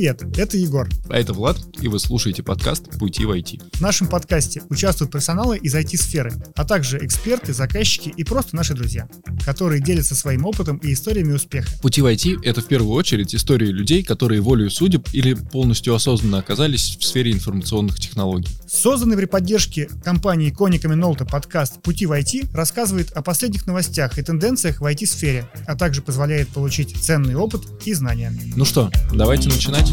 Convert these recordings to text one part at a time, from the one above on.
Привет, это Егор. А это Влад, и вы слушаете подкаст «Пути в IT». В нашем подкасте участвуют профессионалы из IT-сферы, а также эксперты, заказчики и просто наши друзья, которые делятся своим опытом и историями успеха. «Пути в IT» — это в первую очередь истории людей, которые волею судеб или полностью осознанно оказались в сфере информационных технологий. Созданный при поддержке компании Кониками Нолта подкаст «Пути в IT» рассказывает о последних новостях и тенденциях в IT-сфере, а также позволяет получить ценный опыт и знания. Ну что, давайте начинать.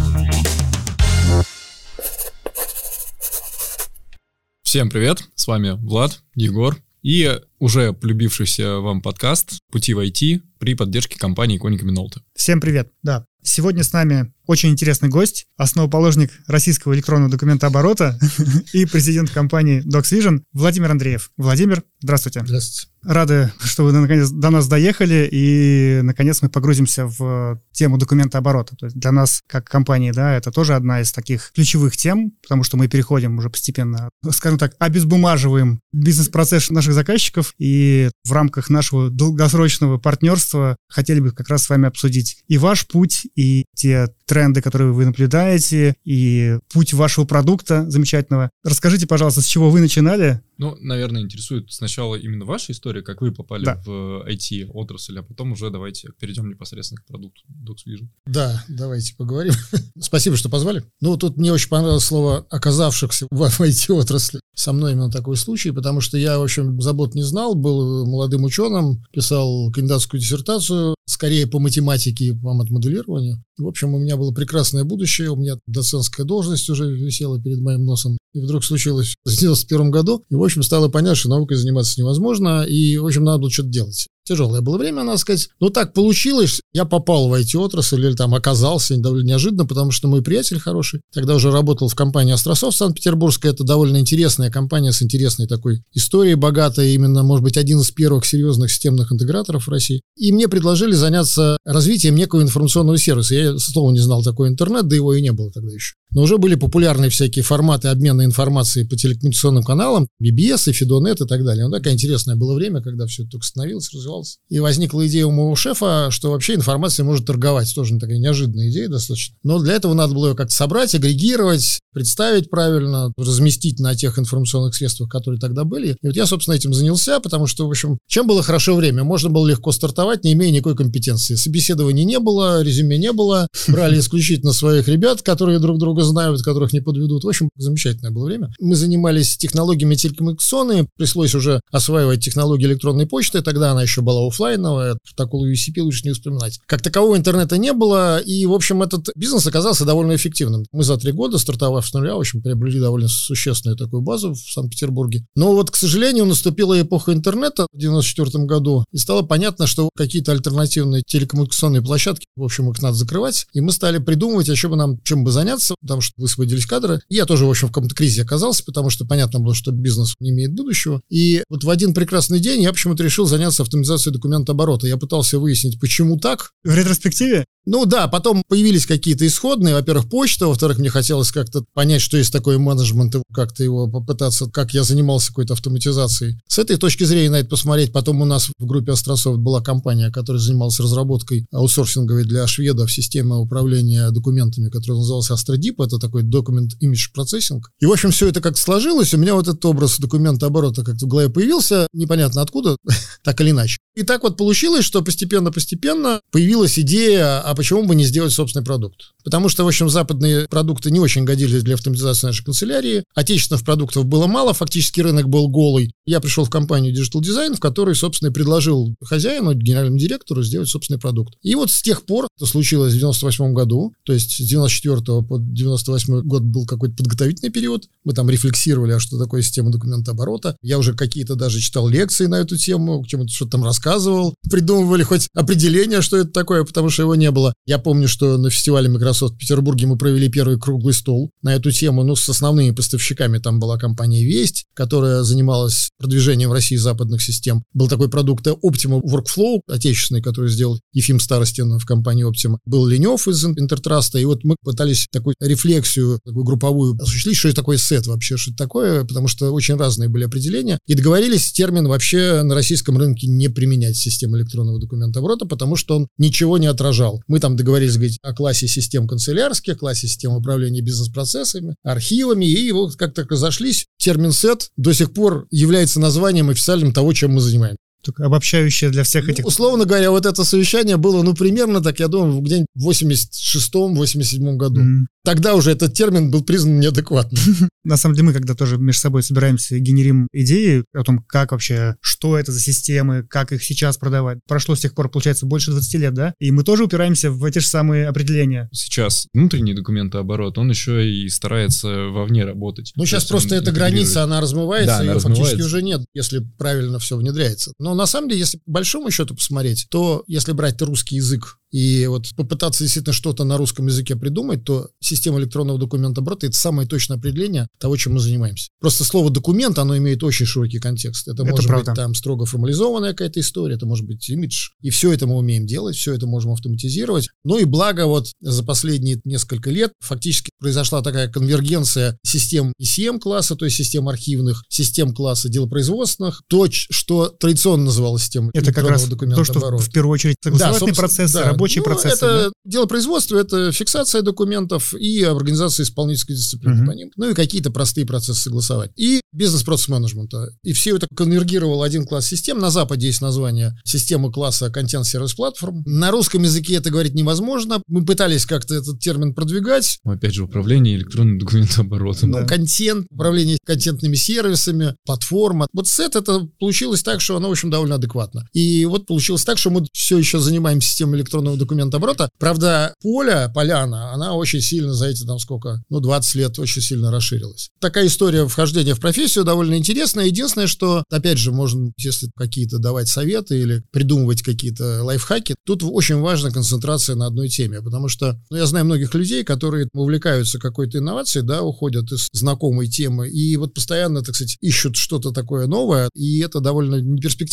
Всем привет, с вами Влад, Егор и уже полюбившийся вам подкаст «Пути в IT» при поддержке компании Кониками Нолта. Всем привет, да. Сегодня с нами очень интересный гость, основоположник российского электронного документа оборота и президент компании DocsVision Владимир Андреев. Владимир, здравствуйте. Здравствуйте. Рады, что вы наконец до нас доехали, и наконец мы погрузимся в тему документа оборота. То есть для нас, как компании, да, это тоже одна из таких ключевых тем, потому что мы переходим уже постепенно, скажем так, обезбумаживаем бизнес-процесс наших заказчиков, и в рамках нашего долгосрочного партнерства хотели бы как раз с вами обсудить и ваш путь, и те тренды, которые вы наблюдаете, и путь вашего продукта замечательного. Расскажите, пожалуйста, с чего вы начинали, ну, наверное, интересует сначала именно ваша история, как вы попали да. в IT-отрасль, а потом уже давайте перейдем непосредственно к продукту DocsVision. Да, давайте поговорим. Спасибо, что позвали. Ну, тут мне очень понравилось слово «оказавшихся в IT-отрасли». Со мной именно такой случай, потому что я, в общем, забот не знал, был молодым ученым, писал кандидатскую диссертацию, скорее по математике и по моделированию. В общем, у меня было прекрасное будущее, у меня доцентская должность уже висела перед моим носом. И вдруг случилось в 91 году, и, в общем, стало понятно, что наукой заниматься невозможно, и, в общем, надо было что-то делать. Тяжелое было время, надо сказать. Но так получилось, я попал в IT-отрасль или там оказался довольно неожиданно, потому что мой приятель хороший, тогда уже работал в компании Остросов Санкт-Петербургская, это довольно интересная компания с интересной такой историей, богатой, именно, может быть, один из первых серьезных системных интеграторов в России. И мне предложили заняться развитием некого информационного сервиса. Я, слово не знал такой интернет, да его и не было тогда еще. Но уже были популярны всякие форматы обмена информацией по телекоммуникационным каналам, BBS и Фидонет и так далее. Ну, такое интересное было время, когда все это только становилось, развивалось. И возникла идея у моего шефа, что вообще информация может торговать. Тоже такая неожиданная идея достаточно. Но для этого надо было ее как-то собрать, агрегировать, представить правильно, разместить на тех информационных средствах, которые тогда были. И вот я, собственно, этим занялся, потому что, в общем, чем было хорошо время? Можно было легко стартовать, не имея никакой компетенции. Собеседований не было, резюме не было. Брали исключительно своих ребят, которые друг друга знают, которых не подведут. В общем, замечательное было время. Мы занимались технологиями телекоммуникационные, пришлось уже осваивать технологии электронной почты, тогда она еще была офлайновая, протокол UCP лучше не вспоминать. Как такового интернета не было, и, в общем, этот бизнес оказался довольно эффективным. Мы за три года, стартовав с нуля, в общем, приобрели довольно существенную такую базу в Санкт-Петербурге. Но вот, к сожалению, наступила эпоха интернета в 94 году, и стало понятно, что какие-то альтернативные телекоммуникационные площадки, в общем, их надо закрывать, и мы стали придумывать, а что бы нам, чем бы заняться, потому что высвободились кадры. Я тоже, в общем, в каком-то кризисе оказался, потому что понятно было, что бизнес не имеет будущего. И вот в один прекрасный день я почему-то решил заняться автоматизацией документа оборота. Я пытался выяснить, почему так. В ретроспективе? Ну да, потом появились какие-то исходные. Во-первых, почта, во-вторых, мне хотелось как-то понять, что есть такой менеджмент, и как-то его попытаться, как я занимался какой-то автоматизацией. С этой точки зрения на это посмотреть. Потом у нас в группе Острософт была компания, которая занималась разработкой аутсорсинговой для шведов системы управления документами, которая называлась Astrodiп. Это такой Document Image Processing. И, в общем, все это как-то сложилось. У меня вот этот образ документа оборота как-то в голове появился. Непонятно откуда, так или иначе. И так вот получилось, что постепенно-постепенно появилась идея, почему бы не сделать собственный продукт? Потому что, в общем, западные продукты не очень годились для автоматизации нашей канцелярии. Отечественных продуктов было мало, фактически рынок был голый. Я пришел в компанию Digital Design, в которой, собственно, предложил хозяину, генеральному директору сделать собственный продукт. И вот с тех пор, это случилось в 98 году, то есть с 94 по 98 год был какой-то подготовительный период. Мы там рефлексировали, а что такое система документа оборота. Я уже какие-то даже читал лекции на эту тему, к чему-то что-то там рассказывал, придумывали хоть определение, что это такое, потому что его не было. Я помню, что на фестивале Microsoft в Петербурге мы провели первый круглый стол на эту тему, ну, с основными поставщиками. Там была компания «Весть», которая занималась продвижением в России западных систем. Был такой продукт Optima Workflow, отечественный, который сделал Ефим Старостин в компании Optima. Был Ленев из Интертраста, и вот мы пытались такую рефлексию, такую групповую осуществить, что это такое сет вообще, что это такое, потому что очень разные были определения. И договорились термин вообще на российском рынке не применять систему электронного документа оборота, потому что он ничего не отражал. Мы там договорились говорить о классе систем канцелярских, классе систем управления бизнес-процессами, архивами, и вот как-то разошлись. Термин «сет» до сих пор является названием официальным того, чем мы занимаемся. Обобщающее для всех ну, этих... Условно говоря, вот это совещание было, ну, примерно так, я думаю, где-нибудь в 86-87 году. Mm-hmm тогда уже этот термин был признан неадекватным. На самом деле мы, когда тоже между собой собираемся и генерим идеи о том, как вообще, что это за системы, как их сейчас продавать. Прошло с тех пор, получается, больше 20 лет, да? И мы тоже упираемся в эти же самые определения. Сейчас внутренний документооборот, он еще и старается вовне работать. Ну, сейчас просто эта граница, она размывается, да, ее она фактически размывается. уже нет, если правильно все внедряется. Но на самом деле, если по большому счету посмотреть, то если брать русский язык и вот попытаться действительно что-то на русском языке придумать, то система электронного документа оборота – это самое точное определение того, чем мы занимаемся. Просто слово «документ», оно имеет очень широкий контекст. Это, это может правда. быть там строго формализованная какая-то история, это может быть имидж. И все это мы умеем делать, все это можем автоматизировать. Ну и благо вот за последние несколько лет фактически произошла такая конвергенция систем ECM-класса, то есть систем архивных, систем класса делопроизводственных, то, что традиционно называлось системой это как раз то, что оборота. в первую очередь согласовательные да, процессы, да, рабочие ну, процессы. Это да? дело производства, это фиксация документов и организация исполнительской дисциплины угу. по ним. Ну и какие-то простые процессы согласовать. И бизнес-процесс менеджмента. И все это конвергировал один класс систем. На Западе есть название системы класса Content Service Platform. На русском языке это говорить невозможно. Мы пытались как-то этот термин продвигать. Ну, опять же, управление электронным документооборотом. Ну, да. контент, управление контентными сервисами, платформа. Вот сет это получилось так, что оно, в общем, довольно адекватно. И вот получилось так, что мы все еще занимаемся системой электронного документа оборота. Правда, поля, поляна, она очень сильно за эти там сколько, ну, 20 лет очень сильно расширилась. Такая история вхождения в профессию довольно интересная. Единственное, что, опять же, можно, если какие-то давать советы или придумывать какие-то лайфхаки, тут очень важна концентрация на одной теме, потому что ну, я знаю многих людей, которые увлекаются какой-то инновацией, да, уходят из знакомой темы и вот постоянно, так сказать, ищут что-то такое новое, и это довольно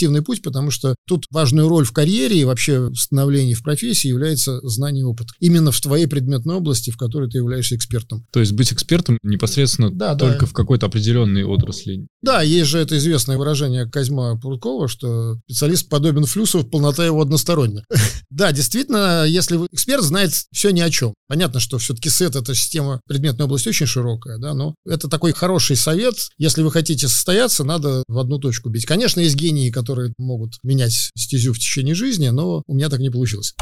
неперспективный путь, потому что тут важную роль в карьере и вообще в становлении в профессии является знание и опыт. Именно в твоей предметной области, в которой ты являешься экспертом. То есть быть экспертом непосредственно да, только да. в какой-то определенной отрасли. Да, есть же это известное выражение Козьма Прудкова, что специалист подобен флюсу, полнота его односторонняя. Да, действительно, если вы эксперт, знает все ни о чем. Понятно, что все-таки сет — это система предметной области очень широкая, да, но это такой хороший совет. Если вы хотите состояться, надо в одну точку бить. Конечно, есть гении, которые могут менять стезю в течение жизни, но у меня так не получилось.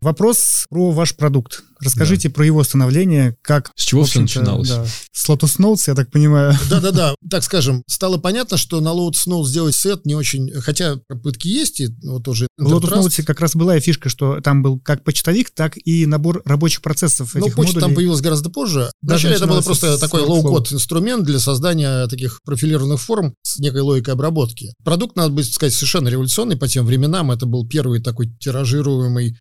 Вопрос про ваш продукт. Расскажите да. про его становление, как... С чего все начиналось? Да. С Lotus Notes, я так понимаю. Да-да-да, так скажем, стало понятно, что на Lotus Notes сделать СЭД не очень... Хотя попытки есть, и вот тоже... В Lotus Notes как раз была и фишка, что там был как почтовик, так и набор рабочих процессов Ну, почта модулей. там появилась гораздо позже. Вначале это было просто такой low-code инструмент для создания таких профилированных форм с некой логикой обработки. Продукт, надо бы сказать, совершенно революционный по тем временам. Это был первый такой тиражируемый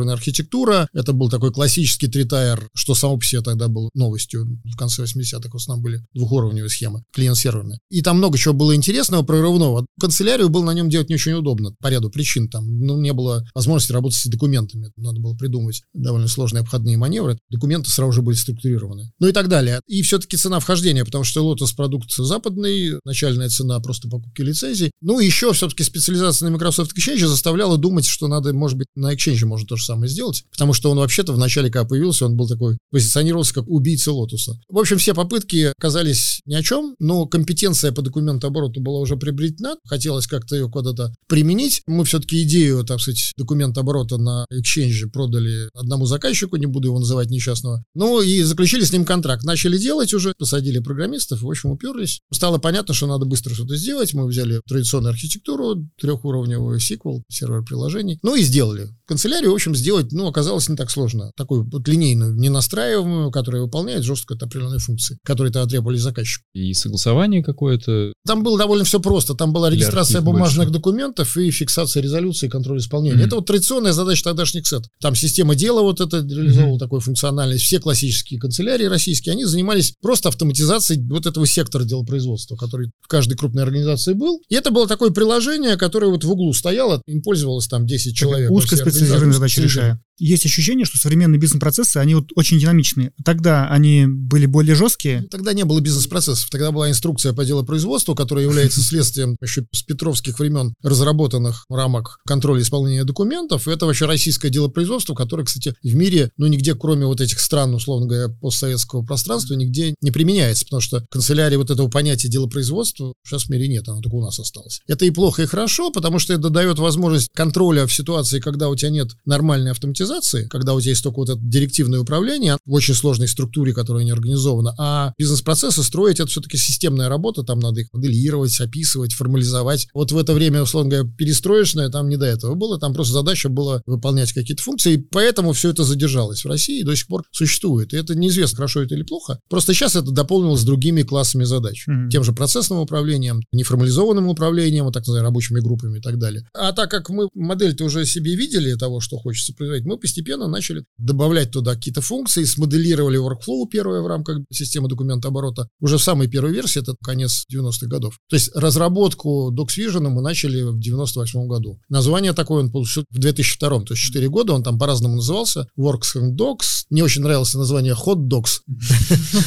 многосерверная архитектура. Это был такой классический three-tier, что само по себе тогда было новостью. В конце 80-х в основном были двухуровневые схемы, клиент-серверные. И там много чего было интересного, прорывного. Канцелярию было на нем делать не очень удобно по ряду причин. Там ну, не было возможности работать с документами. Надо было придумать довольно сложные обходные маневры. Документы сразу же были структурированы. Ну и так далее. И все-таки цена вхождения, потому что Lotus продукт западный, начальная цена просто покупки лицензий. Ну и еще все-таки специализация на Microsoft Exchange заставляла думать, что надо, может быть, на Exchange можно то же самое сделать, потому что он вообще-то в начале когда появился, он был такой, позиционировался как убийца Лотуса. В общем, все попытки оказались ни о чем, но компетенция по документообороту была уже приобретена, хотелось как-то ее куда-то применить. Мы все-таки идею, так сказать, документооборота на Exchange продали одному заказчику, не буду его называть несчастного. Ну и заключили с ним контракт. Начали делать уже, посадили программистов, в общем, уперлись. Стало понятно, что надо быстро что-то сделать. Мы взяли традиционную архитектуру, трехуровневый SQL, сервер приложений, ну и сделали. Канцелярию, в общем, сделать, ну, оказалось не так сложно. Такой такую вот линейную, не настраиваемую, которая выполняет жестко определенные функции, которые тогда требовали заказчику. И согласование какое-то? Там было довольно все просто. Там была регистрация бумажных больше. документов и фиксация резолюции и контроль исполнения. Mm-hmm. Это вот традиционная задача тогдашних сет. Там система дела вот это реализовывала mm-hmm. такую функциональность. Все классические канцелярии российские, они занимались просто автоматизацией вот этого сектора делопроизводства, который в каждой крупной организации был. И это было такое приложение, которое вот в углу стояло, им пользовалось там 10 человек. Узкоспециализированная задача большая. Есть ощущение, что современные бизнес-процессы, они вот очень динамичные. Тогда они были более жесткие. Тогда не было бизнес-процессов. Тогда была инструкция по делопроизводству, которая является следствием еще с петровских времен разработанных рамок контроля исполнения документов. И это вообще российское делопроизводство, которое, кстати, в мире, ну, нигде, кроме вот этих стран, условно говоря, постсоветского пространства, нигде не применяется, потому что канцелярии вот этого понятия делопроизводства сейчас в мире нет, оно только у нас осталось. Это и плохо, и хорошо, потому что это дает возможность контроля в ситуации, когда у тебя нет нормальной автоматизации, когда у тебя есть только вот это директивное управление в очень сложной структуре, которая не организована, а бизнес-процессы строить это все-таки системная работа, там надо их моделировать, описывать, формализовать. Вот в это время, условно говоря, перестроечное там не до этого было, там просто задача была выполнять какие-то функции, и поэтому все это задержалось в России и до сих пор существует. И это неизвестно, хорошо это или плохо. Просто сейчас это дополнилось другими классами задач. Mm-hmm. Тем же процессным управлением, неформализованным управлением, вот так называемыми рабочими группами и так далее. А так как мы модель-то уже себе видели того, что хочется производить, мы постепенно начали добавлять туда какие-то функции, смоделировали workflow первое в рамках системы документа оборота уже в самой первой версии, это конец 90-х годов. То есть разработку DocsVision мы начали в 98 году. Название такое он получил в 2002, то есть 4 года, он там по-разному назывался. Works and Docs. Не очень нравилось название Hot Docs,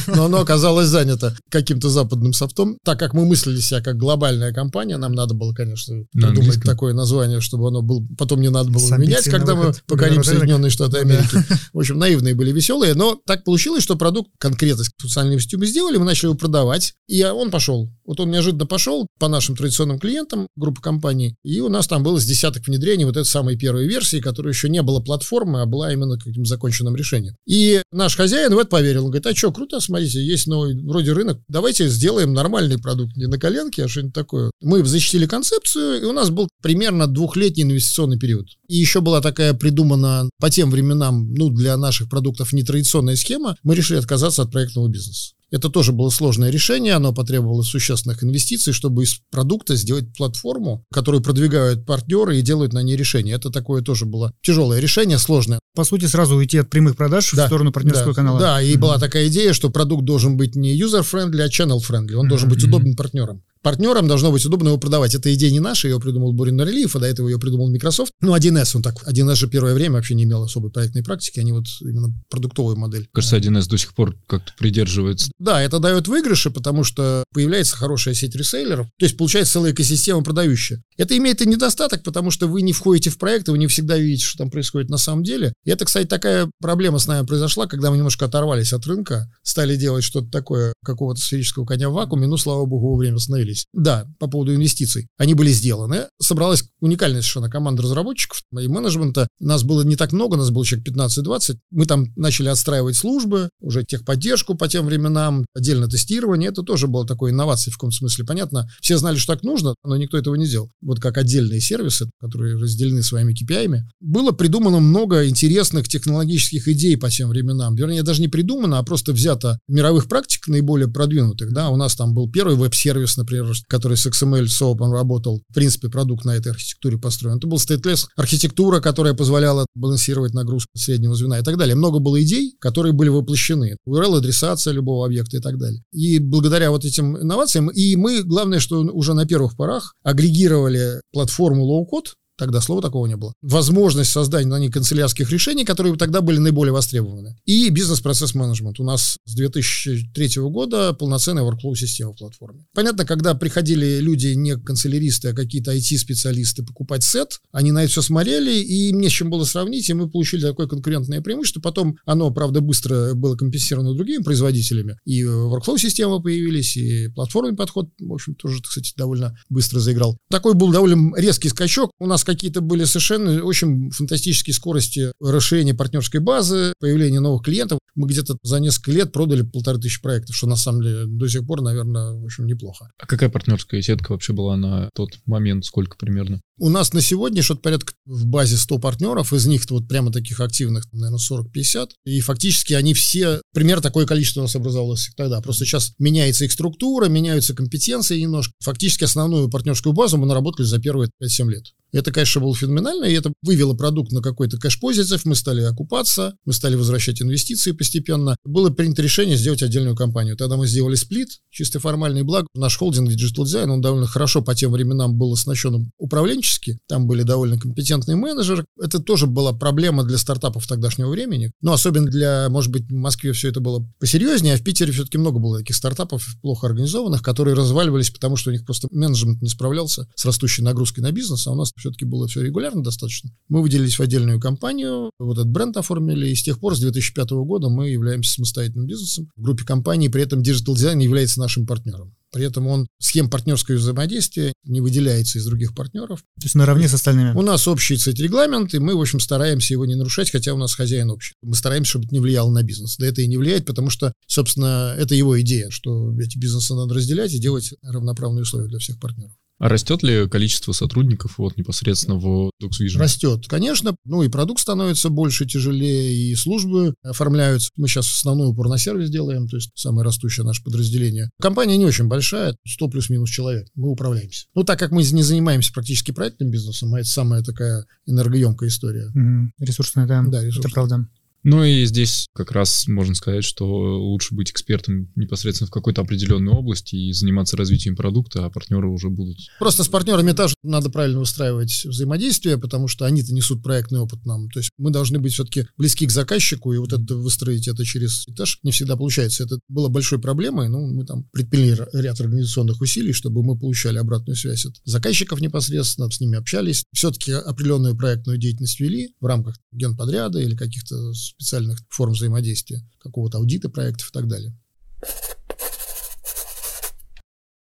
но оно оказалось занято каким-то западным софтом. Так как мы мыслили себя как глобальная компания, нам надо было, конечно, придумать такое название, чтобы оно было, потом не надо было менять, когда мы покорим Соединенные Штаты Америки. В общем, наивные были веселые, но так получилось, что продукт конкретно с социальными сетью мы сделали, мы начали его продавать, и он пошел. Вот он неожиданно пошел по нашим традиционным клиентам группы компаний, и у нас там было с десяток внедрений вот этой самой первой версии, которая еще не была платформой, а была именно каким-то законченным решением. И наш хозяин в это поверил. Он говорит, а что, круто, смотрите, есть новый вроде рынок, давайте сделаем нормальный продукт, не на коленке, а что-нибудь такое. Мы защитили концепцию, и у нас был примерно двухлетний инвестиционный период. И еще была такая придумана по тем временам, ну, для наших продуктов нетрадиционная схема, мы решили отказаться от проектного бизнеса. Это тоже было сложное решение, оно потребовало существенных инвестиций, чтобы из продукта сделать платформу, которую продвигают партнеры и делают на ней решения. Это такое тоже было тяжелое решение, сложное. По сути, сразу уйти от прямых продаж да, в сторону партнерского да, канала. Да, и mm-hmm. была такая идея, что продукт должен быть не user-friendly, а channel-friendly. Он mm-hmm. должен быть удобен партнерам партнерам должно быть удобно его продавать. Это идея не наша, ее придумал Бурин Нарлиев, а до этого ее придумал Microsoft. Ну, 1С он так. 1С же первое время вообще не имел особой проектной практики, они вот именно продуктовую модель. Кажется, 1С до сих пор как-то придерживается. Да, это дает выигрыши, потому что появляется хорошая сеть ресейлеров, то есть получается целая экосистема продающая. Это имеет и недостаток, потому что вы не входите в проекты, вы не всегда видите, что там происходит на самом деле. И это, кстати, такая проблема с нами произошла, когда мы немножко оторвались от рынка, стали делать что-то такое, какого-то сферического коня в вакууме, ну, слава богу, вовремя остановились. Да, по поводу инвестиций. Они были сделаны. Собралась уникальная совершенно команда разработчиков и менеджмента. Нас было не так много, нас было человек 15-20. Мы там начали отстраивать службы, уже техподдержку по тем временам, отдельно тестирование. Это тоже было такой инновацией в каком смысле. Понятно, все знали, что так нужно, но никто этого не делал. Вот как отдельные сервисы, которые разделены своими KPI. Было придумано много интересных технологических идей по тем временам. Вернее, даже не придумано, а просто взято мировых практик наиболее продвинутых. Да, у нас там был первый веб-сервис, например, который с XML SOAP он работал. В принципе, продукт на этой архитектуре построен. Это был stateless архитектура, которая позволяла балансировать нагрузку среднего звена и так далее. Много было идей, которые были воплощены. URL-адресация любого объекта и так далее. И благодаря вот этим инновациям, и мы, главное, что уже на первых порах агрегировали платформу low-code, Тогда слова такого не было. Возможность создания на ней канцелярских решений, которые тогда были наиболее востребованы. И бизнес-процесс менеджмент. У нас с 2003 года полноценная workflow-система в платформе. Понятно, когда приходили люди не канцеляристы, а какие-то IT-специалисты покупать сет, они на это все смотрели, и мне с чем было сравнить, и мы получили такое конкурентное преимущество. Потом оно, правда, быстро было компенсировано другими производителями. И workflow-системы появились, и платформенный подход, в общем, тоже, кстати, довольно быстро заиграл. Такой был довольно резкий скачок. У нас какие-то были совершенно очень фантастические скорости расширения партнерской базы, появления новых клиентов. Мы где-то за несколько лет продали полторы тысячи проектов, что на самом деле до сих пор, наверное, в общем, неплохо. А какая партнерская сетка вообще была на тот момент, сколько примерно? У нас на сегодня что-то порядка в базе 100 партнеров, из них вот прямо таких активных, наверное, 40-50. И фактически они все, примерно такое количество у нас образовалось тогда. Просто сейчас меняется их структура, меняются компетенции немножко. Фактически основную партнерскую базу мы наработали за первые 5-7 лет. Это, конечно, было феноменально, и это вывело продукт на какой-то кэш-позитив, мы стали окупаться, мы стали возвращать инвестиции постепенно. Было принято решение сделать отдельную компанию. Тогда мы сделали сплит, чисто формальный благ. Наш холдинг Digital Design, он довольно хорошо по тем временам был оснащен управленчески, там были довольно компетентные менеджеры. Это тоже была проблема для стартапов тогдашнего времени, но особенно для, может быть, в Москве все это было посерьезнее, а в Питере все-таки много было таких стартапов плохо организованных, которые разваливались, потому что у них просто менеджмент не справлялся с растущей нагрузкой на бизнес, а у нас все-таки было все регулярно достаточно. Мы выделились в отдельную компанию, вот этот бренд оформили, и с тех пор, с 2005 года, мы являемся самостоятельным бизнесом в группе компаний, при этом Digital Design является нашим партнером. При этом он схем партнерского взаимодействия не выделяется из других партнеров. То есть наравне с остальными. У нас общий кстати, регламент, и мы, в общем, стараемся его не нарушать, хотя у нас хозяин общий. Мы стараемся, чтобы это не влияло на бизнес. Да это и не влияет, потому что, собственно, это его идея, что эти бизнесы надо разделять и делать равноправные условия для всех партнеров. А растет ли количество сотрудников вот непосредственно в DuxVision? Растет, конечно. Ну и продукт становится больше, тяжелее, и службы оформляются. Мы сейчас основной упор на сервис делаем, то есть самое растущее наше подразделение. Компания не очень большая, 100 плюс-минус человек. Мы управляемся. Ну, так как мы не занимаемся практически проектным бизнесом, а это самая такая энергоемкая история. Угу. Ресурсная, да. Да, ресурсная. Это правда. Ну и здесь как раз можно сказать, что лучше быть экспертом непосредственно в какой-то определенной области и заниматься развитием продукта, а партнеры уже будут. Просто с партнерами тоже надо правильно выстраивать взаимодействие, потому что они-то несут проектный опыт нам. То есть мы должны быть все-таки близки к заказчику, и вот это выстроить это через этаж не всегда получается. Это было большой проблемой, ну, мы там предприняли ряд организационных усилий, чтобы мы получали обратную связь от заказчиков непосредственно, с ними общались. Все-таки определенную проектную деятельность вели в рамках генподряда или каких-то специальных форм взаимодействия, какого-то аудита проектов и так далее.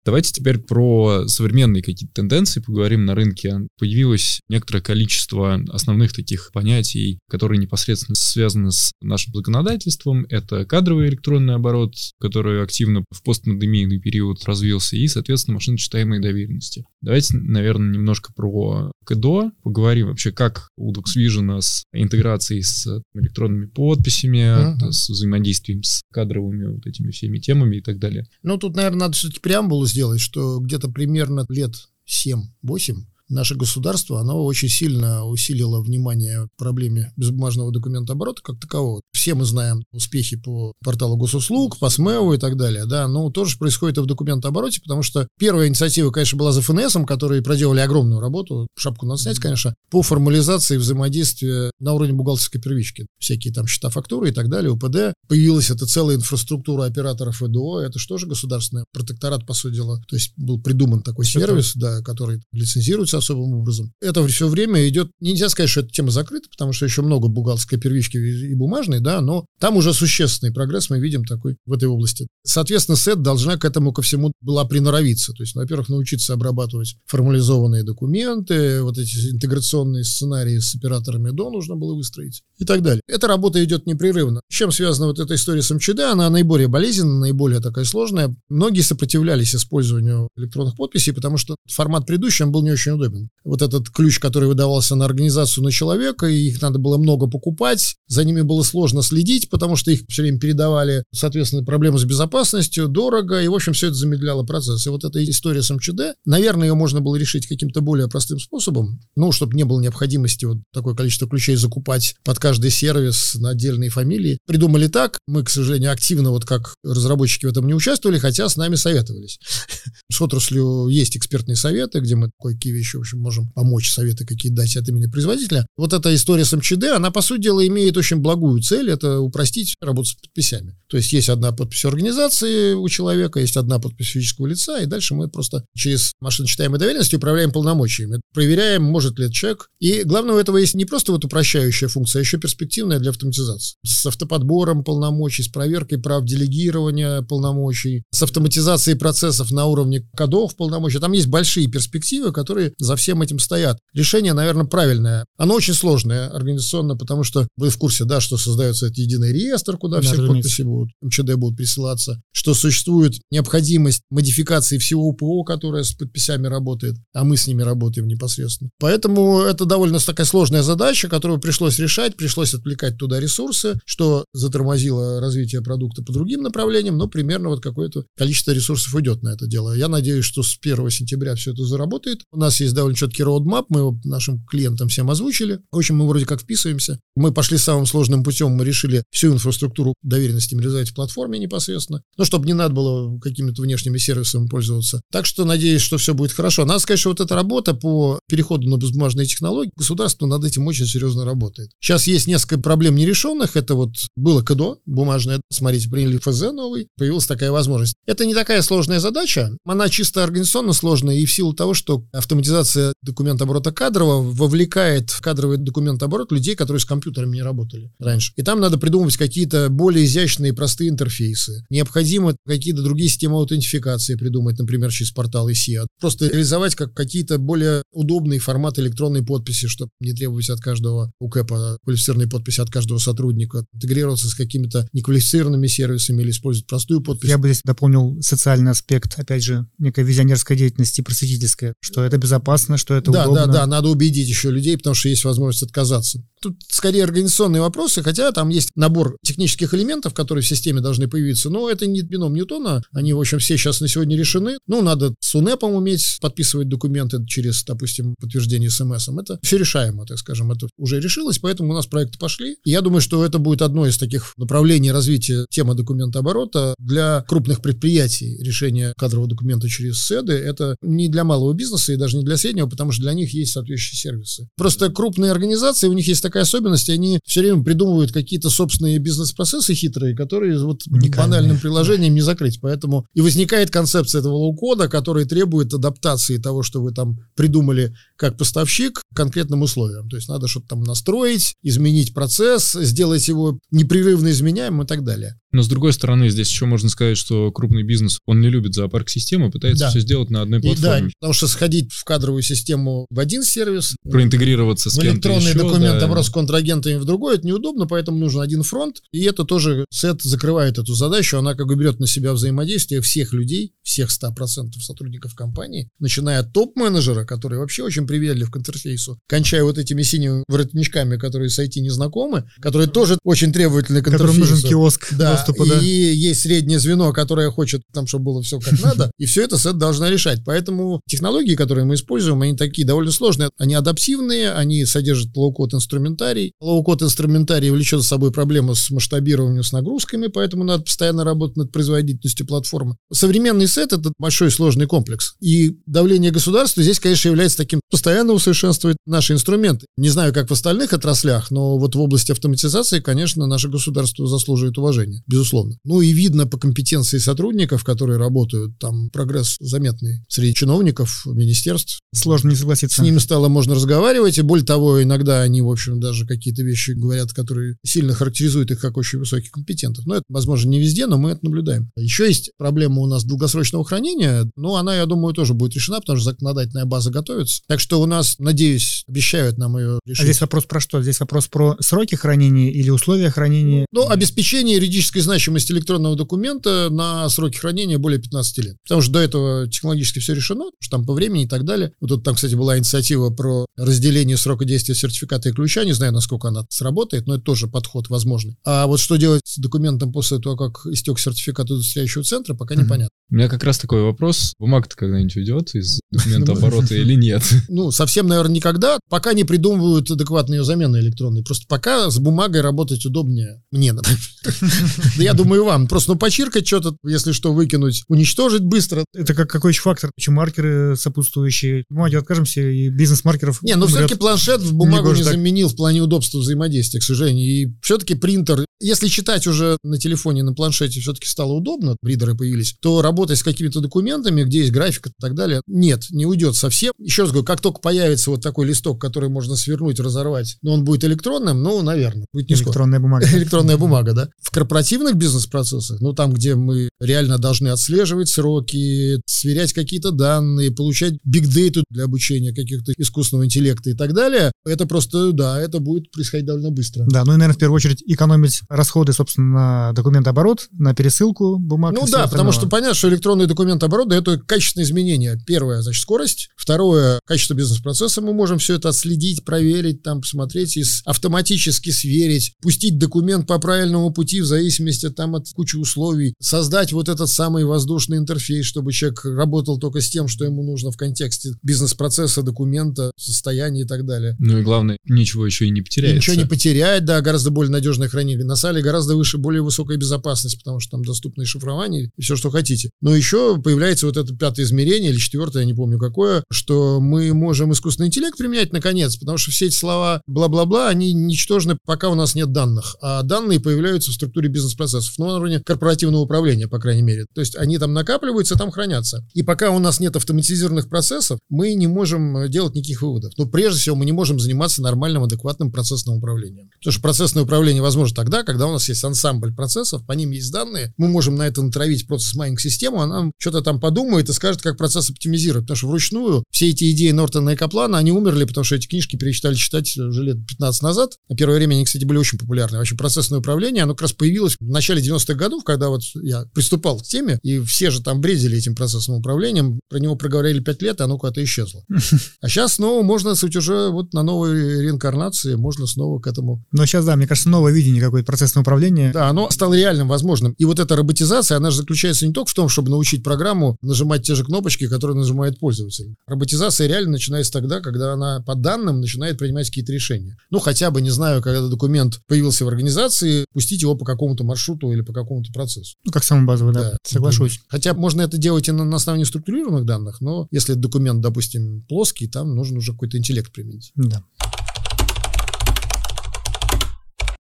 Давайте теперь про современные какие-то тенденции поговорим на рынке. Появилось некоторое количество основных таких понятий, которые непосредственно связаны с нашим законодательством. Это кадровый электронный оборот, который активно в постпандемийный период развился, и, соответственно, машиночитаемые доверенности. Давайте, наверное, немножко про КДО поговорим вообще, как у DuxVision с интеграцией с электронными подписями, uh-huh. с взаимодействием с кадровыми вот этими всеми темами и так далее. Ну, тут, наверное, надо все-таки преамбулу сделать, что где-то примерно лет 7-8 наше государство, оно очень сильно усилило внимание проблеме безбумажного документооборота как такового. Все мы знаем успехи по порталу госуслуг, по СМЭУ и так далее, да, но тоже происходит и в документообороте, потому что первая инициатива, конечно, была за ФНС, которые проделали огромную работу, шапку надо снять, конечно, по формализации взаимодействия на уровне бухгалтерской первички. Всякие там счета фактуры и так далее, УПД. Появилась эта целая инфраструктура операторов ЭДО, это же государственный протекторат, по сути дела. То есть был придуман такой сервис, да, который лицензируется особым образом. Это все время идет, нельзя сказать, что эта тема закрыта, потому что еще много бухгалтерской первички и бумажной, да, но там уже существенный прогресс мы видим такой в этой области. Соответственно, СЭД должна к этому ко всему была приноровиться. То есть, во-первых, научиться обрабатывать формализованные документы, вот эти интеграционные сценарии с операторами ДО нужно было выстроить и так далее. Эта работа идет непрерывно. С чем связана вот эта история с МЧД? Она наиболее болезненная, наиболее такая сложная. Многие сопротивлялись использованию электронных подписей, потому что формат предыдущий он был не очень удобен удобен. Вот этот ключ, который выдавался на организацию на человека, и их надо было много покупать, за ними было сложно следить, потому что их все время передавали, соответственно, проблемы с безопасностью, дорого, и, в общем, все это замедляло процесс. И вот эта история с МЧД, наверное, ее можно было решить каким-то более простым способом, ну, чтобы не было необходимости вот такое количество ключей закупать под каждый сервис на отдельные фамилии. Придумали так, мы, к сожалению, активно вот как разработчики в этом не участвовали, хотя с нами советовались. С отраслью есть экспертные советы, где мы кое-какие вещи в общем, можем помочь, советы какие дать от имени производителя. Вот эта история с МЧД, она, по сути дела, имеет очень благую цель, это упростить работу с подписями. То есть есть одна подпись организации у человека, есть одна подпись физического лица, и дальше мы просто через машиночитаемой доверенности управляем полномочиями, проверяем, может ли этот человек. И главное у этого есть не просто вот упрощающая функция, а еще перспективная для автоматизации. С автоподбором полномочий, с проверкой прав делегирования полномочий, с автоматизацией процессов на уровне кодов полномочий. Там есть большие перспективы, которые за всем этим стоят. Решение, наверное, правильное. Оно очень сложное организационно, потому что вы в курсе, да, что создается этот единый реестр, куда да, все подписи будут, МЧД будут присылаться, что существует необходимость модификации всего УПО, которое с подписями работает, а мы с ними работаем непосредственно. Поэтому это довольно такая сложная задача, которую пришлось решать, пришлось отвлекать туда ресурсы, что затормозило развитие продукта по другим направлениям, но примерно вот какое-то количество ресурсов уйдет на это дело. Я надеюсь, что с 1 сентября все это заработает. У нас есть довольно четкий роудмап, мы его нашим клиентам всем озвучили. В общем, мы вроде как вписываемся. Мы пошли самым сложным путем, мы решили всю инфраструктуру доверенности реализовать в платформе непосредственно, ну, чтобы не надо было какими-то внешними сервисами пользоваться. Так что надеюсь, что все будет хорошо. Сказать, что вот эта работа по переходу на безбумажные технологии, государство над этим очень серьезно работает. Сейчас есть несколько проблем нерешенных. Это вот было КДО, бумажное. Смотрите, приняли ФЗ новый, появилась такая возможность. Это не такая сложная задача. Она чисто организационно сложная и в силу того, что автоматизация документа оборота кадрового вовлекает в кадровый документ оборот людей, которые с компьютерами не работали раньше. И там надо придумывать какие-то более изящные, простые интерфейсы. Необходимо какие-то другие системы аутентификации придумать, например, через портал ICA. Просто реализовать как какие-то более удобные форматы электронной подписи, чтобы не требовать от каждого УКЭПа квалифицированной подписи от каждого сотрудника, интегрироваться с какими-то неквалифицированными сервисами или использовать простую подпись. Я бы здесь дополнил социальный аспект, опять же, некая визионерская деятельность и просветительская, что это безопасно, что это да, удобно. Да, да, надо убедить еще людей, потому что есть возможность отказаться. Тут скорее организационные вопросы, хотя там есть набор технических элементов, которые в системе должны появиться, но это не бином Ньютона, они, в общем, все сейчас на сегодня решены. Ну, надо с УНЭПом уметь подписывать документы через, допустим, подтверждение смс. Это все решаемо, так скажем, это уже решилось, поэтому у нас проекты пошли. И я думаю, что это будет одно из таких направлений развития темы документа оборота для крупных предприятий. Решение кадрового документа через СЭДы – это не для малого бизнеса и даже не для среднего, потому что для них есть соответствующие сервисы. Просто крупные организации, у них есть такая особенность, они все время придумывают какие-то собственные бизнес-процессы хитрые, которые вот банальным приложением не закрыть. Поэтому и возникает концепция этого low-code а, который требует адаптации того, что вы там придумали как поставщик к конкретным условиям. То есть надо что-то там настроить, изменить процесс, сделать его непрерывно изменяемым и так далее. Но с другой стороны, здесь еще можно сказать, что крупный бизнес, он не любит зоопарк системы, пытается да. все сделать на одной платформе. И, да, потому что сходить в кадровую систему в один сервис, проинтегрироваться с кем-то электронный еще, документ, да. оброс с контрагентами в другой, это неудобно, поэтому нужен один фронт, и это тоже СЭД закрывает эту задачу, она как бы берет на себя взаимодействие всех людей, всех 100% сотрудников компании, начиная от топ-менеджера, который вообще очень приветлив к интерфейсу, кончая вот этими синими воротничками, которые с IT не знакомы, которые тоже очень требовательны к интерфейсу. Которым нужен киоск да, доступа, да. И есть среднее звено, которое хочет там, чтобы было все как надо, и все это СЭД должна решать. Поэтому технологии, которые мы используем, они такие довольно сложные. Они адаптивные, они содержат low-code инструментарий. Лоу-код инструментарий влечет за собой проблему с масштабированием, с нагрузками, поэтому надо постоянно работать над производительностью платформы. Современный сет — это большой сложный комплекс. И давление государства здесь, конечно, является таким постоянно усовершенствовать наши инструменты. Не знаю, как в остальных отраслях, но вот в области автоматизации, конечно, наше государство заслуживает уважения, безусловно. Ну и видно по компетенции сотрудников, которые работают, там прогресс заметный среди чиновников, министерств. Сложно не согласиться. С ними стало можно разговаривать, и более того, иногда они, в общем, даже какие-то вещи говорят, которые сильно характеризуют их как очень высоких компетентов. Но это, возможно, не везде, но мы это наблюдаем. Еще есть проблема у нас долгосрочного хранения, но она, я думаю, тоже будет решена, потому что законодательная база готовится. Так что у нас, надеюсь, обещают нам ее решить. А здесь вопрос про что? Здесь вопрос про сроки хранения или условия хранения? Ну, обеспечение юридической значимости электронного документа на сроки хранения более 15 лет. Потому что до этого технологически все решено, что там по времени и так далее. Вот тут там, кстати, была инициатива про разделение срока действия сертификата и ключа. Не знаю, насколько она сработает, но это тоже подход возможный. А вот что делать с документом после того, как истек сертификат удостоверяющего центра, пока mm-hmm. непонятно. У меня как раз такой вопрос. Бумага-то когда-нибудь уйдет из документа оборота или нет? Ну, совсем, наверное, никогда, пока не придумывают адекватные ее замены электронные. Просто пока с бумагой работать удобнее мне, например. Да я думаю, вам. Просто, ну, почиркать что-то, если что, выкинуть, уничтожить быстро. Это как какой еще фактор? Чем маркеры сопутствующие? Бумаги откажемся, и бизнес-маркеров... Не, но все-таки планшет в бумагу не заменил в плане удобства взаимодействия, к сожалению. И все-таки принтер, если читать уже на телефоне, на планшете все-таки стало удобно, ридеры появились, то работать с какими-то документами, где есть график и так далее, нет, не уйдет совсем. Еще раз говорю, как только появится вот такой листок, который можно свернуть, разорвать, но он будет электронным, ну, наверное, будет не Электронная скоро. бумага. Электронная бумага, да. В корпоративном корпоративных бизнес-процессах, ну, там, где мы реально должны отслеживать сроки, сверять какие-то данные, получать биг-дейту для обучения каких-то искусственного интеллекта и так далее, это просто, да, это будет происходить довольно быстро. Да, ну и, наверное, в первую очередь экономить расходы, собственно, на документооборот, на пересылку бумаг. Ну да, потому что понятно, что электронный документооборот дает качественные изменения. Первое, значит, скорость. Второе, качество бизнес-процесса. Мы можем все это отследить, проверить, там, посмотреть и автоматически сверить, пустить документ по правильному пути в зависимости там от кучи условий, создать вот этот самый воздушный интерфейс, чтобы человек работал только с тем, что ему нужно в контексте бизнес-процесса, документа, состояния и так далее. Ну и главное, ничего еще и не потеряется. ничего не потерять, да, гораздо более надежное хранение. На сале гораздо выше, более высокая безопасность, потому что там доступны шифрование и все, что хотите. Но еще появляется вот это пятое измерение или четвертое, я не помню какое, что мы можем искусственный интеллект применять наконец, потому что все эти слова бла-бла-бла, они ничтожны, пока у нас нет данных. А данные появляются в структуре бизнес-процессов, ну, на уровне корпоративного управления, по крайней мере. То есть они там накапливаются, там хранятся. И пока у нас нет автоматизированных процессов, мы не можем делать никаких выводов. Но прежде всего мы не можем заниматься нормальным, адекватным процессным управлением. Потому что процессное управление возможно тогда, когда у нас есть ансамбль процессов, по ним есть данные, мы можем на это натравить процесс майнинг систему, она что-то там подумает и скажет, как процесс оптимизировать. Потому что вручную все эти идеи Нортона и Каплана, они умерли, потому что эти книжки перестали читать уже лет 15 назад. На первое время они, кстати, были очень популярны. Вообще процессное управление, оно как раз появилось в начале 90-х годов, когда вот я приступал к теме, и все же там бредили этим процессным управлением, про него проговорили 5 лет, и оно куда-то исчезло. А сейчас снова можно, суть уже вот на новой реинкарнации, можно снова к этому... Но сейчас, да, мне кажется, новое видение какое-то процессное управление. Да, оно стало реальным, возможным. И вот эта роботизация, она же заключается не только в том, чтобы научить программу нажимать те же кнопочки, которые нажимает пользователь. Роботизация реально начинается тогда, когда она по данным начинает принимать какие-то решения. Ну, хотя бы, не знаю, когда документ появился в организации, пустить его по какому-то маршруту или по какому-то процессу. Ну, как самый базовый, да, да. соглашусь. Хотя можно это делать и на, на основании структурированных данных, но если документ, допустим, плоский, там нужно уже какой-то интеллект применить. Да.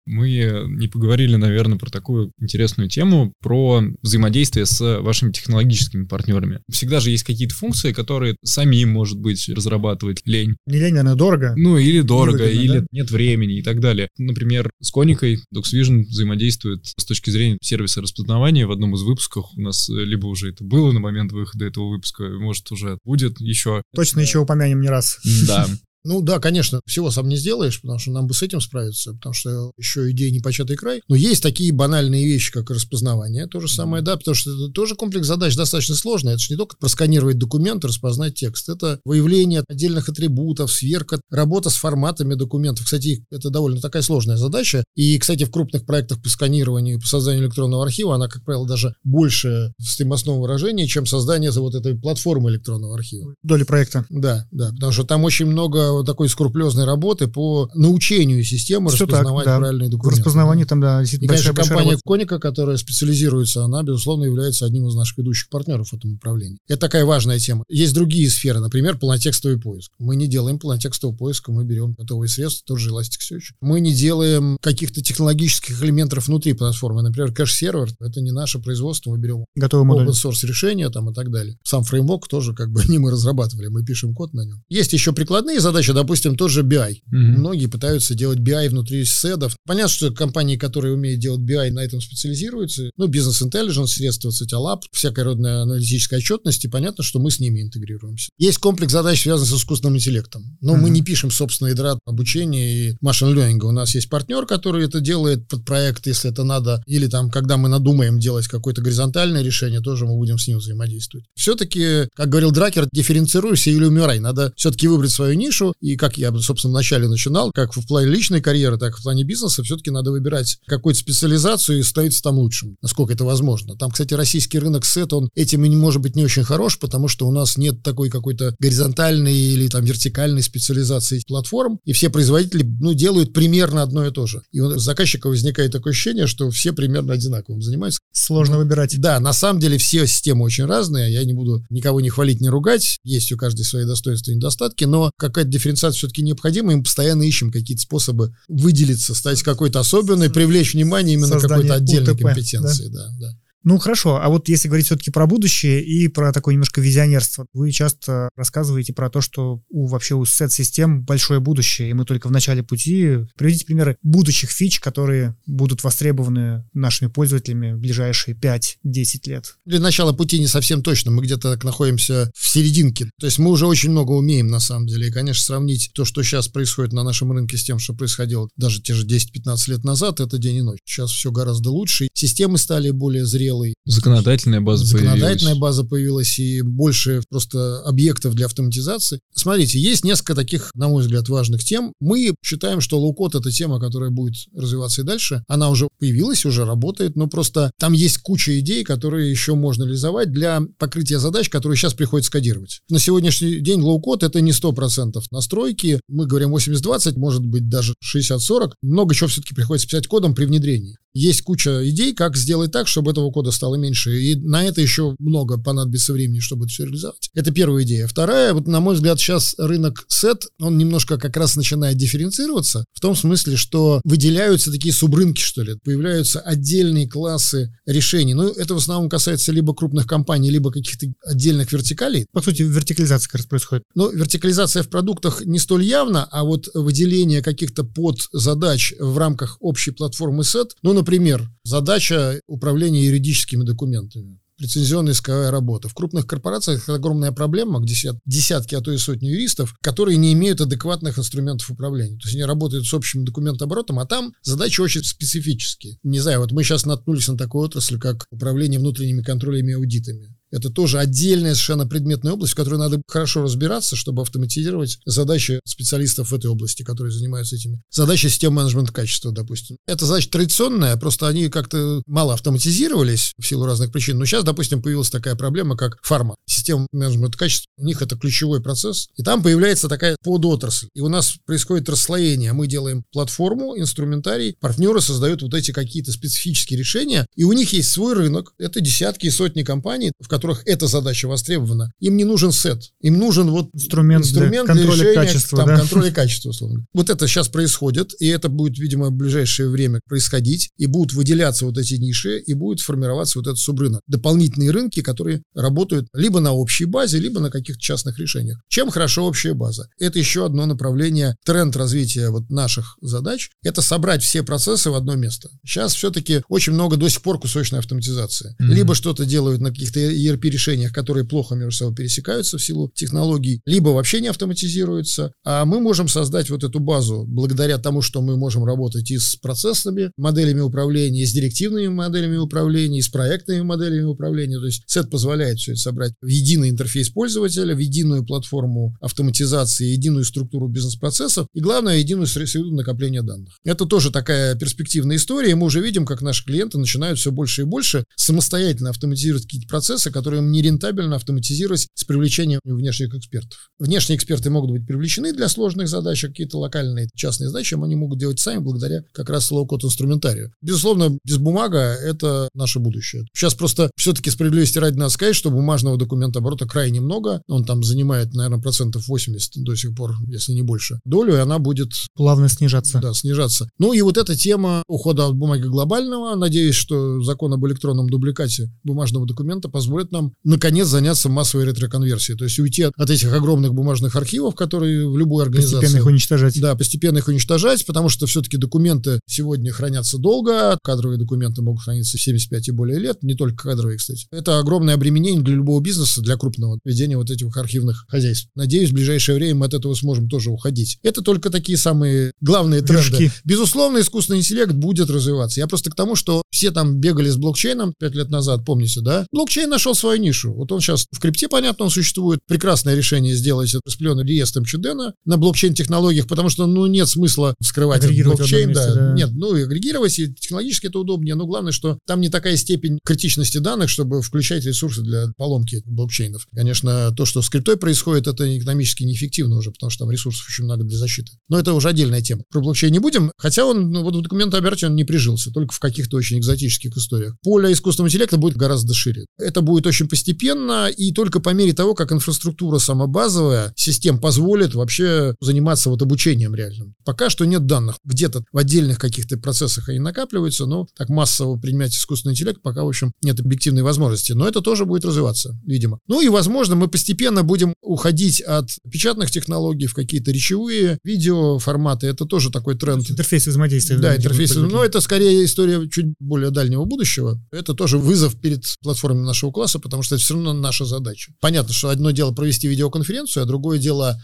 Мы не поговорили, наверное, про такую интересную тему, про взаимодействие с вашими технологическими партнерами. Всегда же есть какие-то функции, которые сами может быть, разрабатывать лень. Не лень, наверное, дорого. Ну, или дорого, Невыгодно, или да? нет времени и так далее. Например, с Коникой DocsVision взаимодействует с точки зрения сервиса распознавания. В одном из выпусков у нас либо уже это было на момент выхода этого выпуска, может, уже будет еще. Точно еще упомянем не раз. Да. Ну да, конечно, всего сам не сделаешь, потому что нам бы с этим справиться, потому что еще идея не початый край. Но есть такие банальные вещи, как распознавание, то же самое, да, потому что это тоже комплекс задач достаточно сложный. Это же не только просканировать документы, распознать текст. Это выявление отдельных атрибутов, сверка, работа с форматами документов. Кстати, это довольно такая сложная задача. И, кстати, в крупных проектах по сканированию и по созданию электронного архива она, как правило, даже больше в стримостном выражении, чем создание вот этой платформы электронного архива. Доли проекта. Да, да, потому что там очень много такой скрупулезной работы по научению системы Все распознавать так, да. правильные документы. Распознавание там, да, действительно И, конечно, большая, компания большая Коника, которая специализируется, она, безусловно, является одним из наших ведущих партнеров в этом направлении. Это такая важная тема. Есть другие сферы, например, полнотекстовый поиск. Мы не делаем полнотекстового поиска, мы берем готовые средства, тоже Elasticsearch. Мы не делаем каких-то технологических элементов внутри платформы. Например, кэш-сервер — это не наше производство, мы берем Готовый open source решения там и так далее. Сам фреймворк тоже как бы не мы разрабатывали, мы пишем код на нем. Есть еще прикладные задачи, задача, допустим, тот же BI. Угу. Многие пытаются делать BI внутри СЭДов. Понятно, что компании, которые умеют делать BI, на этом специализируются. Ну, business intelligence, средства CTLab, всякая родная аналитическая отчетность, и понятно, что мы с ними интегрируемся. Есть комплекс задач, связанных с искусственным интеллектом. Но угу. мы не пишем собственный ядра обучения и машин learning. У нас есть партнер, который это делает под проект, если это надо. Или там, когда мы надумаем делать какое-то горизонтальное решение, тоже мы будем с ним взаимодействовать. Все-таки, как говорил Дракер, дифференцируйся или умирай. Надо все-таки выбрать свою нишу и как я, собственно, вначале начинал, как в плане личной карьеры, так и в плане бизнеса, все-таки надо выбирать какую-то специализацию и становиться там лучшим, насколько это возможно. Там, кстати, российский рынок сет, он этим и не может быть не очень хорош, потому что у нас нет такой какой-то горизонтальной или там вертикальной специализации платформ, и все производители, ну, делают примерно одно и то же. И у заказчика возникает такое ощущение, что все примерно одинаковым занимаются. Сложно выбирать. Да, на самом деле все системы очень разные, я не буду никого не хвалить, не ругать, есть у каждой свои достоинства и недостатки, но какая-то дифференциация все-таки необходима, и мы постоянно ищем какие-то способы выделиться, стать какой-то особенной, привлечь внимание именно какой-то отдельной УТП, компетенции. Да? Да, да. Ну, хорошо. А вот если говорить все-таки про будущее и про такое немножко визионерство, вы часто рассказываете про то, что у вообще у сет-систем большое будущее, и мы только в начале пути. Приведите примеры будущих фич, которые будут востребованы нашими пользователями в ближайшие 5-10 лет. Для начала пути не совсем точно. Мы где-то так находимся в серединке. То есть мы уже очень много умеем на самом деле. И, конечно, сравнить то, что сейчас происходит на нашем рынке с тем, что происходило даже те же 10-15 лет назад, это день и ночь. Сейчас все гораздо лучше. Системы стали более зрелые. Законодательная база Законодательная появилась. база появилась и больше просто объектов для автоматизации. Смотрите, есть несколько таких, на мой взгляд, важных тем. Мы считаем, что low-code — это тема, которая будет развиваться и дальше. Она уже появилась, уже работает, но просто там есть куча идей, которые еще можно реализовать для покрытия задач, которые сейчас приходится кодировать. На сегодняшний день low-code — это не 100% настройки. Мы говорим 80-20, может быть даже 60-40. Много чего все-таки приходится писать кодом при внедрении. Есть куча идей, как сделать так, чтобы этого кода стало меньше. И на это еще много понадобится времени, чтобы это все реализовать. Это первая идея. Вторая, вот на мой взгляд, сейчас рынок сет, он немножко как раз начинает дифференцироваться, в том смысле, что выделяются такие субрынки, что ли, появляются отдельные классы решений. Ну, это в основном касается либо крупных компаний, либо каких-то отдельных вертикалей. По сути, вертикализация как раз происходит. Но вертикализация в продуктах не столь явна, а вот выделение каких-то подзадач в рамках общей платформы сет, ну, например, задача управления юридическими документами лицензионная исковая работа. В крупных корпорациях это огромная проблема, где сидят десятки, а то и сотни юристов, которые не имеют адекватных инструментов управления. То есть они работают с общим документооборотом, а там задачи очень специфические. Не знаю, вот мы сейчас наткнулись на такую отрасль, как управление внутренними контролями и аудитами. Это тоже отдельная совершенно предметная область, в которой надо хорошо разбираться, чтобы автоматизировать задачи специалистов в этой области, которые занимаются этими. Задача систем менеджмента качества, допустим. Это задача традиционная, просто они как-то мало автоматизировались в силу разных причин. Но сейчас, допустим, появилась такая проблема, как фарма. Система менеджмента качества, у них это ключевой процесс. И там появляется такая подотрасль. И у нас происходит расслоение. Мы делаем платформу, инструментарий, партнеры создают вот эти какие-то специфические решения, и у них есть свой рынок. Это десятки и сотни компаний, в которых эта задача востребована, им не нужен сет, им нужен вот инструмент, инструмент для, для решения, качества, там, да? контроля качества, условно. Вот это сейчас происходит, и это будет, видимо, в ближайшее время происходить, и будут выделяться вот эти ниши, и будет формироваться вот этот субрынок. Дополнительные рынки, которые работают либо на общей базе, либо на каких-то частных решениях. Чем хорошо общая база? Это еще одно направление, тренд развития вот наших задач, это собрать все процессы в одно место. Сейчас все-таки очень много до сих пор кусочной автоматизации. Mm-hmm. Либо что-то делают на каких-то ERP-решениях, которые плохо между собой пересекаются в силу технологий, либо вообще не автоматизируются, а мы можем создать вот эту базу благодаря тому, что мы можем работать и с процессными моделями управления, и с директивными моделями управления, и с проектными моделями управления. То есть сет позволяет все это собрать в единый интерфейс пользователя, в единую платформу автоматизации, единую структуру бизнес-процессов и, главное, единую среду накопления данных. Это тоже такая перспективная история, и мы уже видим, как наши клиенты начинают все больше и больше самостоятельно автоматизировать какие-то процессы, которые им нерентабельно автоматизировать с привлечением внешних экспертов. Внешние эксперты могут быть привлечены для сложных задач, а какие-то локальные частные задачи они могут делать сами благодаря как раз low-code инструментарию. Безусловно, безбумага это наше будущее. Сейчас просто все-таки справедливости ради надо сказать, что бумажного документооборота крайне много. Он там занимает, наверное, процентов 80 до сих пор, если не больше, долю, и она будет... Плавно снижаться. Да, снижаться. Ну и вот эта тема ухода от бумаги глобального, надеюсь, что закон об электронном дубликате бумажного документа позволит нам наконец заняться массовой ретроконверсией. То есть уйти от, от этих огромных бумажных архивов, которые в любой организации... Постепенно их уничтожать. Да, постепенно их уничтожать, потому что все-таки документы сегодня хранятся долго, кадровые документы могут храниться 75 и более лет, не только кадровые, кстати. Это огромное обременение для любого бизнеса, для крупного ведения вот этих архивных хозяйств. Надеюсь, в ближайшее время мы от этого сможем тоже уходить. Это только такие самые главные тренды. Вершки. Безусловно, искусственный интеллект будет развиваться. Я просто к тому, что все там бегали с блокчейном 5 лет назад, помните, да? Блокчейн нашел свою нишу. Вот он сейчас в крипте, понятно, он существует. Прекрасное решение сделать распределенный реестр Чудена на блокчейн-технологиях, потому что, ну, нет смысла скрывать Агрегировать в блокчейн. месте, да. да. Нет, ну, и агрегировать, и технологически это удобнее, но главное, что там не такая степень критичности данных, чтобы включать ресурсы для поломки блокчейна. Блокчейнов. Конечно, то, что с криптой происходит, это экономически неэффективно уже, потому что там ресурсов очень много для защиты. Но это уже отдельная тема. Про блокчейн не будем, хотя он ну, вот в документообороте он не прижился, только в каких-то очень экзотических историях. Поле искусственного интеллекта будет гораздо шире. Это будет очень постепенно, и только по мере того, как инфраструктура сама базовая, систем позволит вообще заниматься вот обучением реальным. Пока что нет данных. Где-то в отдельных каких-то процессах они накапливаются, но так массово применять искусственный интеллект пока, в общем, нет объективной возможности. Но это тоже будет развиваться, видимо. Ну и, возможно, мы постепенно будем уходить от печатных технологий в какие-то речевые видео форматы. Это тоже такой тренд. Интерфейс взаимодействия. Да, интерфейс. Но это скорее история чуть более дальнего будущего. Это тоже вызов перед платформами нашего класса, потому что это все равно наша задача. Понятно, что одно дело провести видеоконференцию, а другое дело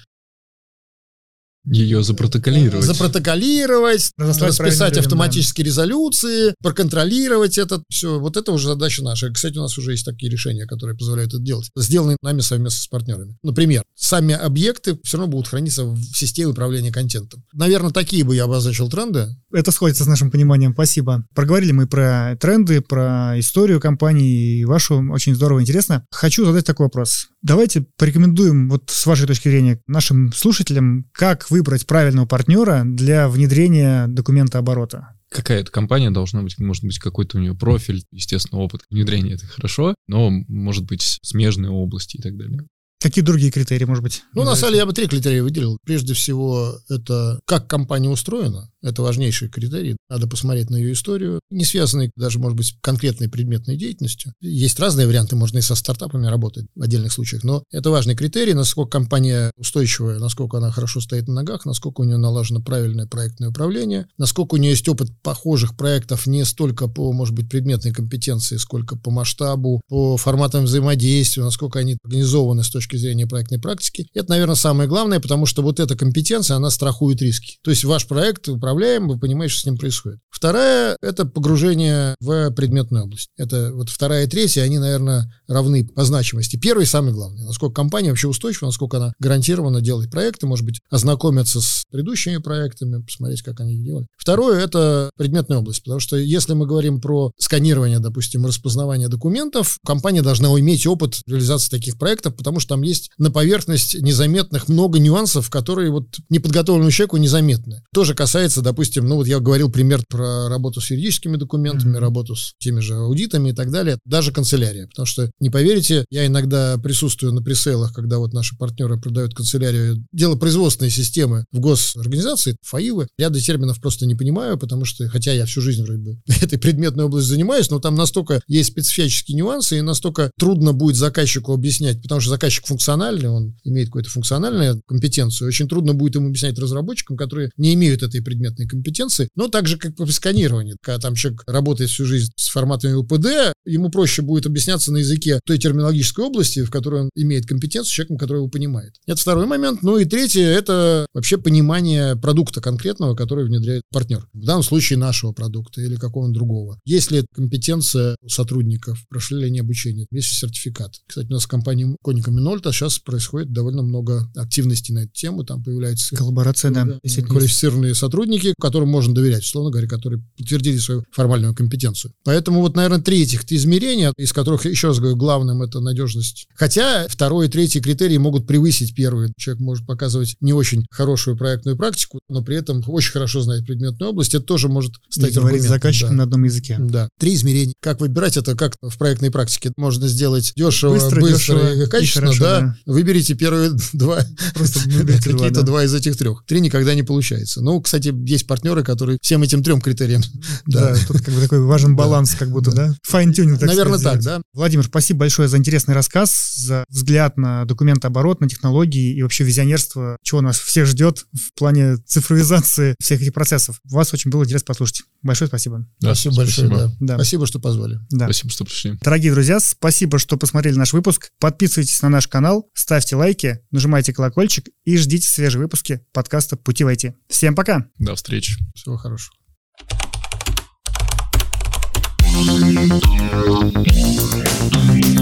ее запротоколировать. Запротоколировать, расписать автоматические резолюции, проконтролировать это все. Вот это уже задача наша. Кстати, у нас уже есть такие решения, которые позволяют это делать. Сделаны нами совместно с партнерами. Например, сами объекты все равно будут храниться в системе управления контентом. Наверное, такие бы я обозначил тренды. Это сходится с нашим пониманием. Спасибо. Проговорили мы про тренды, про историю компании и вашу. Очень здорово, интересно. Хочу задать такой вопрос. Давайте порекомендуем вот с вашей точки зрения нашим слушателям, как выбрать правильного партнера для внедрения документа оборота? какая-то компания должна быть, может быть, какой-то у нее профиль, естественно, опыт внедрения это хорошо, но может быть смежные области и так далее. Какие другие критерии, может быть? Ну, на самом деле, я бы три критерия выделил. Прежде всего, это как компания устроена. Это важнейший критерий. Надо посмотреть на ее историю, не связанный даже, может быть, с конкретной предметной деятельностью. Есть разные варианты, можно и со стартапами работать в отдельных случаях, но это важный критерий, насколько компания устойчивая, насколько она хорошо стоит на ногах, насколько у нее налажено правильное проектное управление, насколько у нее есть опыт похожих проектов не столько по, может быть, предметной компетенции, сколько по масштабу, по форматам взаимодействия, насколько они организованы с точки зрения проектной практики. Это, наверное, самое главное, потому что вот эта компетенция, она страхует риски. То есть ваш проект управляет управляем, вы понимаете, что с ним происходит. Вторая – это погружение в предметную область. Это вот вторая и третья, они, наверное, равны по значимости. Первый самый главный. Насколько компания вообще устойчива, насколько она гарантированно делает проекты, может быть, ознакомиться с предыдущими проектами, посмотреть, как они их делали. Второе – это предметная область, потому что если мы говорим про сканирование, допустим, распознавание документов, компания должна иметь опыт реализации таких проектов, потому что там есть на поверхность незаметных много нюансов, которые вот неподготовленному человеку незаметны. Тоже касается допустим, ну вот я говорил пример про работу с юридическими документами, mm-hmm. работу с теми же аудитами и так далее, даже канцелярия. Потому что, не поверите, я иногда присутствую на пресейлах, когда вот наши партнеры продают канцелярию, дело производственной системы в госорганизации, ФАИВы. Ряда терминов просто не понимаю, потому что, хотя я всю жизнь вроде бы этой предметной областью занимаюсь, но там настолько есть специфические нюансы, и настолько трудно будет заказчику объяснять, потому что заказчик функциональный, он имеет какую-то функциональную компетенцию, очень трудно будет ему объяснять разработчикам, которые не имеют этой предметной предметной компетенции, но так же, как по сканированию. Когда там человек работает всю жизнь с форматами УПД, ему проще будет объясняться на языке той терминологической области, в которой он имеет компетенцию, человеком, который его понимает. Это второй момент. Ну и третье, это вообще понимание продукта конкретного, который внедряет партнер. В данном случае нашего продукта или какого-нибудь другого. Есть ли компетенция сотрудников, прошли ли они обучение, есть ли сертификат. Кстати, у нас в компании Коника Минольта сейчас происходит довольно много активностей на эту тему, там появляются... Коллаборация, да. Квалифицированные сотрудники, сотрудники, которым можно доверять, условно говоря, которые подтвердили свою формальную компетенцию. Поэтому вот, наверное, три этих измерения, из которых, еще раз говорю, главным это надежность. Хотя второй и третий критерии могут превысить первый. Человек может показывать не очень хорошую проектную практику, но при этом очень хорошо знает предметную область. Это тоже может стать и говорить заказчиком да. на одном языке. Да. Три измерения. Как выбирать это, как в проектной практике можно сделать дешево, быстро, быстро дешево и качественно, и хорошо, да. да. Выберите первые два. Просто какие-то два из этих трех. Три никогда не получается. Ну, кстати, есть партнеры, которые всем этим трем критериям. Да, тут как бы такой важен баланс, как будто, да? Fine-tuning, Наверное, так, да. Владимир, спасибо большое за интересный рассказ, за взгляд на документооборот, на технологии и вообще визионерство, чего нас всех ждет в плане цифровизации всех этих процессов. Вас очень было интересно послушать. Большое спасибо. Да, спасибо большое. Да. Да. Спасибо, что позвали. Да. Спасибо, что пришли. Дорогие друзья, спасибо, что посмотрели наш выпуск. Подписывайтесь на наш канал, ставьте лайки, нажимайте колокольчик и ждите свежие выпуски подкаста «Пути в IT». Всем пока. До встречи. Всего хорошего. Thank you.